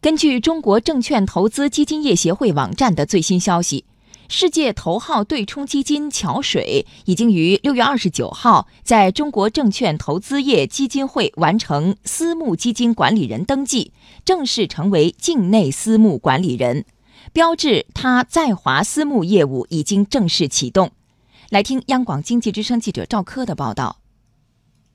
根据中国证券投资基金业协会网站的最新消息，世界头号对冲基金桥水已经于六月二十九号在中国证券投资业基金会完成私募基金管理人登记，正式成为境内私募管理人，标志它在华私募业务已经正式启动。来听央广经济之声记者赵科的报道。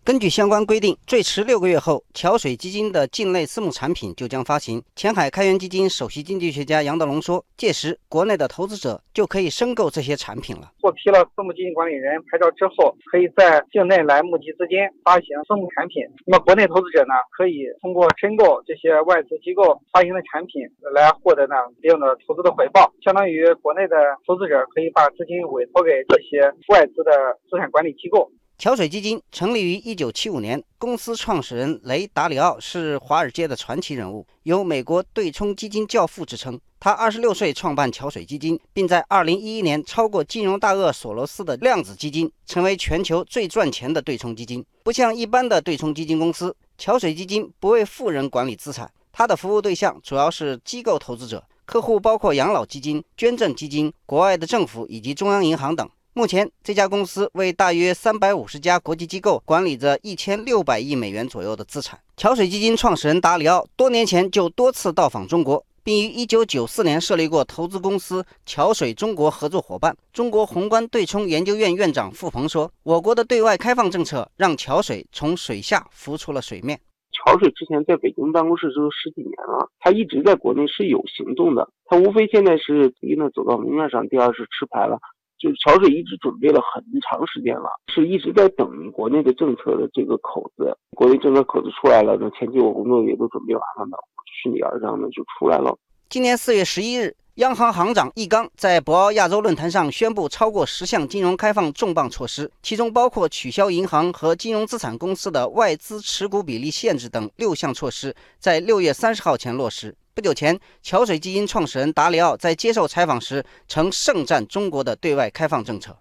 根据相关规定，最迟六个月后，桥水基金的境内私募产品就将发行。前海开源基金首席经济学家杨德龙说：“届时，国内的投资者就可以申购这些产品了。获批了私募基金管理人牌照之后，可以在境内来募集资金，发行私募产品。那么，国内投资者呢，可以通过申购这些外资机构发行的产品来获得呢一定的投资的回报，相当于国内的投资者可以把资金委托给这些外资的资产管理机构。”桥水基金成立于一九七五年，公司创始人雷达里奥是华尔街的传奇人物，有“美国对冲基金教父”之称。他二十六岁创办桥水基金，并在二零一一年超过金融大鳄索罗斯的量子基金，成为全球最赚钱的对冲基金。不像一般的对冲基金公司，桥水基金不为富人管理资产，它的服务对象主要是机构投资者，客户包括养老基金、捐赠基金、国外的政府以及中央银行等。目前，这家公司为大约三百五十家国际机构管理着一千六百亿美元左右的资产。桥水基金创始人达里奥多年前就多次到访中国，并于一九九四年设立过投资公司桥水中国合作伙伴。中国宏观对冲研究院院长付鹏说：“我国的对外开放政策让桥水从水下浮出了水面。桥水之前在北京办公室都十几年了，他一直在国内是有行动的。他无非现在是第一呢走到明面上，第二是吃牌了。”就是桥水一直准备了很长时间了，是一直在等国内的政策的这个口子。国内政策口子出来了，那前期我工作也都准备完了呢，顺理而然的就出来了。今年四月十一日，央行行长易纲在博鳌亚洲论坛上宣布超过十项金融开放重磅措施，其中包括取消银行和金融资产公司的外资持股比例限制等六项措施，在六月三十号前落实。不久前，桥水基金创始人达里奥在接受采访时曾盛赞中国的对外开放政策。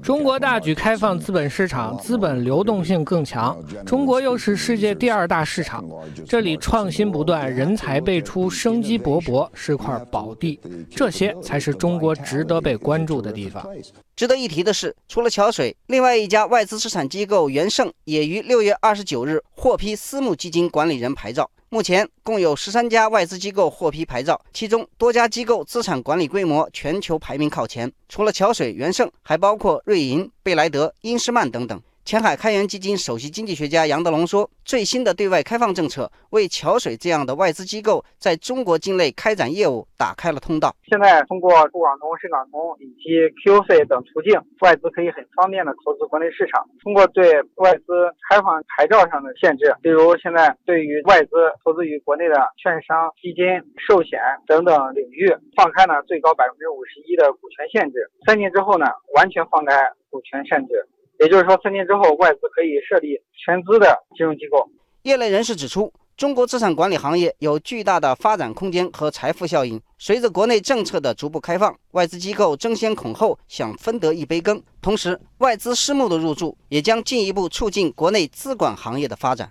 中国大举开放资本市场，资本流动性更强。中国又是世界第二大市场，这里创新不断，人才辈出，生机勃勃，是块宝地。这些才是中国值得被关注的地方。值得一提的是，除了桥水，另外一家外资资产机构元盛也于六月二十九日获批私募基金管理人牌照。目前共有十三家外资机构获批牌照，其中多家机构资产管理规模全球排名靠前。除了桥水、元盛，还包括瑞银、贝莱德、英诗曼等等。前海开源基金首席经济学家杨德龙说：“最新的对外开放政策为桥水这样的外资机构在中国境内开展业务打开了通道。现在通过沪港通、深港通以及 QF 等途径，外资可以很方便的投资国内市场。通过对外资开放牌照上的限制，比如现在对于外资投资于国内的券商、基金、寿险等等领域，放开了最高百分之五十一的股权限制。三年之后呢，完全放开股权限制。”也就是说，三年之后，外资可以设立全资的金融机构。业内人士指出，中国资产管理行业有巨大的发展空间和财富效应。随着国内政策的逐步开放，外资机构争先恐后想分得一杯羹。同时，外资私募的入驻也将进一步促进国内资管行业的发展。